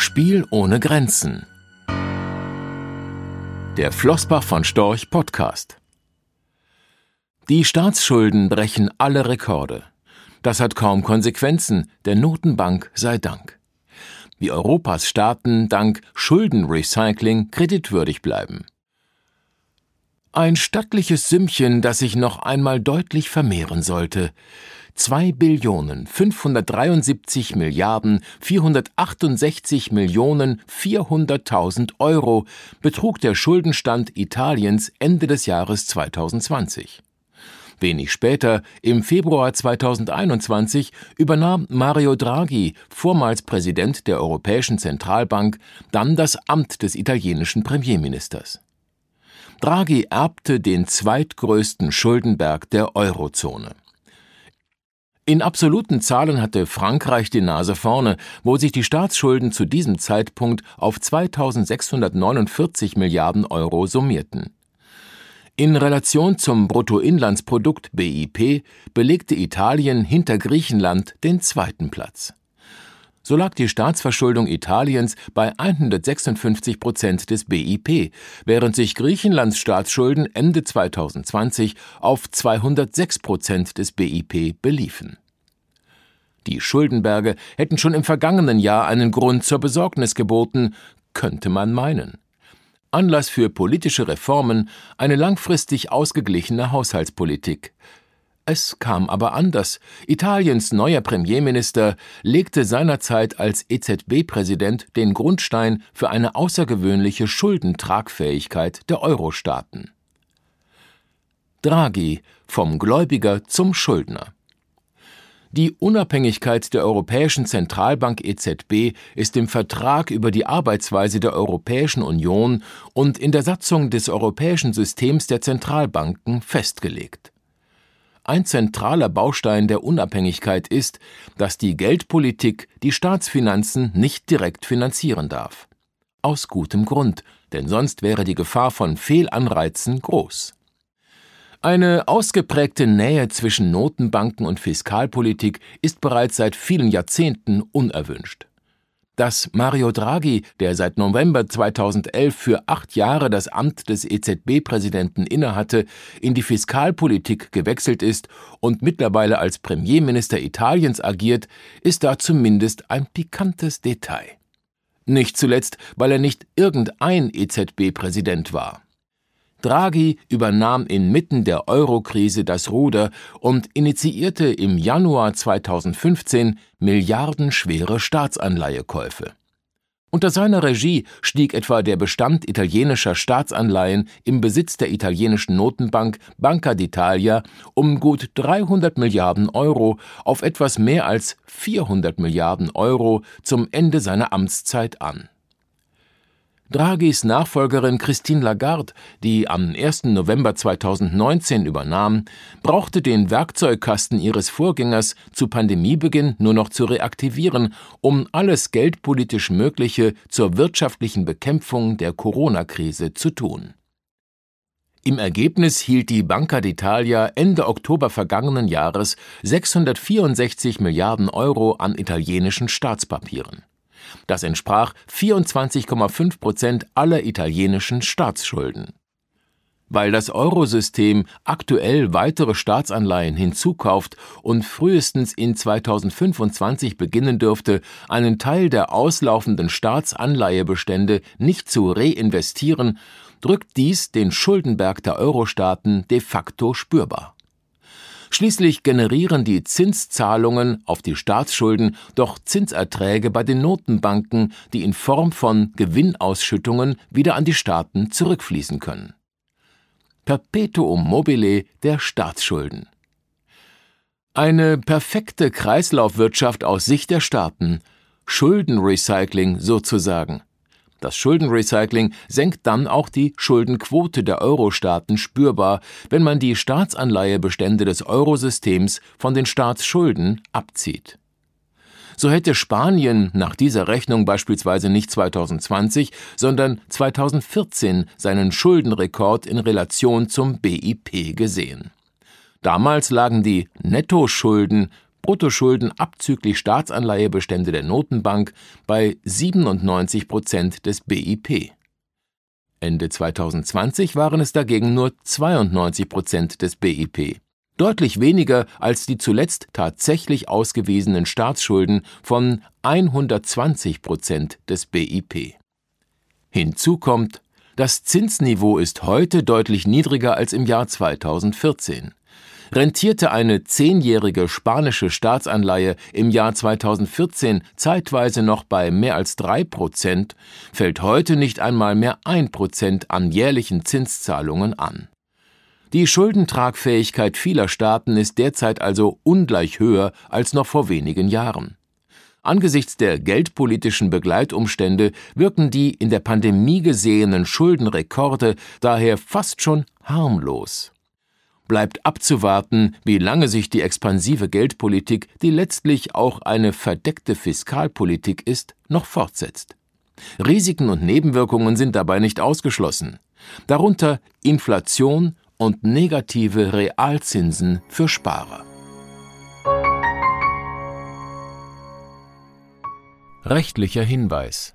Spiel ohne Grenzen. Der Flossbach von Storch Podcast. Die Staatsschulden brechen alle Rekorde. Das hat kaum Konsequenzen, der Notenbank sei Dank. Wie Europas Staaten dank Schuldenrecycling kreditwürdig bleiben. Ein stattliches Sümmchen, das sich noch einmal deutlich vermehren sollte. 2 Billionen 573 Milliarden 468 Millionen 400.000 Euro betrug der Schuldenstand Italiens Ende des Jahres 2020. Wenig später, im Februar 2021, übernahm Mario Draghi, vormals Präsident der Europäischen Zentralbank, dann das Amt des italienischen Premierministers. Draghi erbte den zweitgrößten Schuldenberg der Eurozone. In absoluten Zahlen hatte Frankreich die Nase vorne, wo sich die Staatsschulden zu diesem Zeitpunkt auf 2649 Milliarden Euro summierten. In Relation zum Bruttoinlandsprodukt BIP belegte Italien hinter Griechenland den zweiten Platz. So lag die Staatsverschuldung Italiens bei 156 Prozent des BIP, während sich Griechenlands Staatsschulden Ende 2020 auf 206 Prozent des BIP beliefen. Die Schuldenberge hätten schon im vergangenen Jahr einen Grund zur Besorgnis geboten, könnte man meinen. Anlass für politische Reformen, eine langfristig ausgeglichene Haushaltspolitik. Es kam aber anders. Italiens neuer Premierminister legte seinerzeit als EZB-Präsident den Grundstein für eine außergewöhnliche Schuldentragfähigkeit der Euro-Staaten. Draghi vom Gläubiger zum Schuldner. Die Unabhängigkeit der Europäischen Zentralbank EZB ist im Vertrag über die Arbeitsweise der Europäischen Union und in der Satzung des europäischen Systems der Zentralbanken festgelegt. Ein zentraler Baustein der Unabhängigkeit ist, dass die Geldpolitik die Staatsfinanzen nicht direkt finanzieren darf. Aus gutem Grund, denn sonst wäre die Gefahr von Fehlanreizen groß. Eine ausgeprägte Nähe zwischen Notenbanken und Fiskalpolitik ist bereits seit vielen Jahrzehnten unerwünscht dass Mario Draghi, der seit November 2011 für acht Jahre das Amt des EZB-Präsidenten innehatte, in die Fiskalpolitik gewechselt ist und mittlerweile als Premierminister Italiens agiert, ist da zumindest ein pikantes Detail. Nicht zuletzt, weil er nicht irgendein EZB-Präsident war. Draghi übernahm inmitten der Eurokrise das Ruder und initiierte im Januar 2015 milliardenschwere Staatsanleihekäufe. Unter seiner Regie stieg etwa der Bestand italienischer Staatsanleihen im Besitz der italienischen Notenbank Banca d'Italia um gut 300 Milliarden Euro auf etwas mehr als 400 Milliarden Euro zum Ende seiner Amtszeit an. Draghis Nachfolgerin Christine Lagarde, die am 1. November 2019 übernahm, brauchte den Werkzeugkasten ihres Vorgängers zu Pandemiebeginn nur noch zu reaktivieren, um alles geldpolitisch Mögliche zur wirtschaftlichen Bekämpfung der Corona-Krise zu tun. Im Ergebnis hielt die Banca d'Italia Ende Oktober vergangenen Jahres 664 Milliarden Euro an italienischen Staatspapieren. Das entsprach 24,5 Prozent aller italienischen Staatsschulden. Weil das Eurosystem aktuell weitere Staatsanleihen hinzukauft und frühestens in 2025 beginnen dürfte, einen Teil der auslaufenden Staatsanleihebestände nicht zu reinvestieren, drückt dies den Schuldenberg der Eurostaaten de facto spürbar. Schließlich generieren die Zinszahlungen auf die Staatsschulden doch Zinserträge bei den Notenbanken, die in Form von Gewinnausschüttungen wieder an die Staaten zurückfließen können. Perpetuum mobile der Staatsschulden. Eine perfekte Kreislaufwirtschaft aus Sicht der Staaten, Schuldenrecycling sozusagen. Das Schuldenrecycling senkt dann auch die Schuldenquote der Euro-Staaten spürbar, wenn man die Staatsanleihebestände des Eurosystems von den Staatsschulden abzieht. So hätte Spanien nach dieser Rechnung beispielsweise nicht 2020, sondern 2014 seinen Schuldenrekord in Relation zum BIP gesehen. Damals lagen die Nettoschulden Bruttoschulden abzüglich Staatsanleihebestände der Notenbank bei 97 Prozent des BIP. Ende 2020 waren es dagegen nur 92 Prozent des BIP, deutlich weniger als die zuletzt tatsächlich ausgewiesenen Staatsschulden von 120 Prozent des BIP. Hinzu kommt, das Zinsniveau ist heute deutlich niedriger als im Jahr 2014. Rentierte eine zehnjährige spanische Staatsanleihe im Jahr 2014 zeitweise noch bei mehr als drei Prozent, fällt heute nicht einmal mehr ein Prozent an jährlichen Zinszahlungen an. Die Schuldentragfähigkeit vieler Staaten ist derzeit also ungleich höher als noch vor wenigen Jahren. Angesichts der geldpolitischen Begleitumstände wirken die in der Pandemie gesehenen Schuldenrekorde daher fast schon harmlos. Bleibt abzuwarten, wie lange sich die expansive Geldpolitik, die letztlich auch eine verdeckte Fiskalpolitik ist, noch fortsetzt. Risiken und Nebenwirkungen sind dabei nicht ausgeschlossen. Darunter Inflation und negative Realzinsen für Sparer. Rechtlicher Hinweis.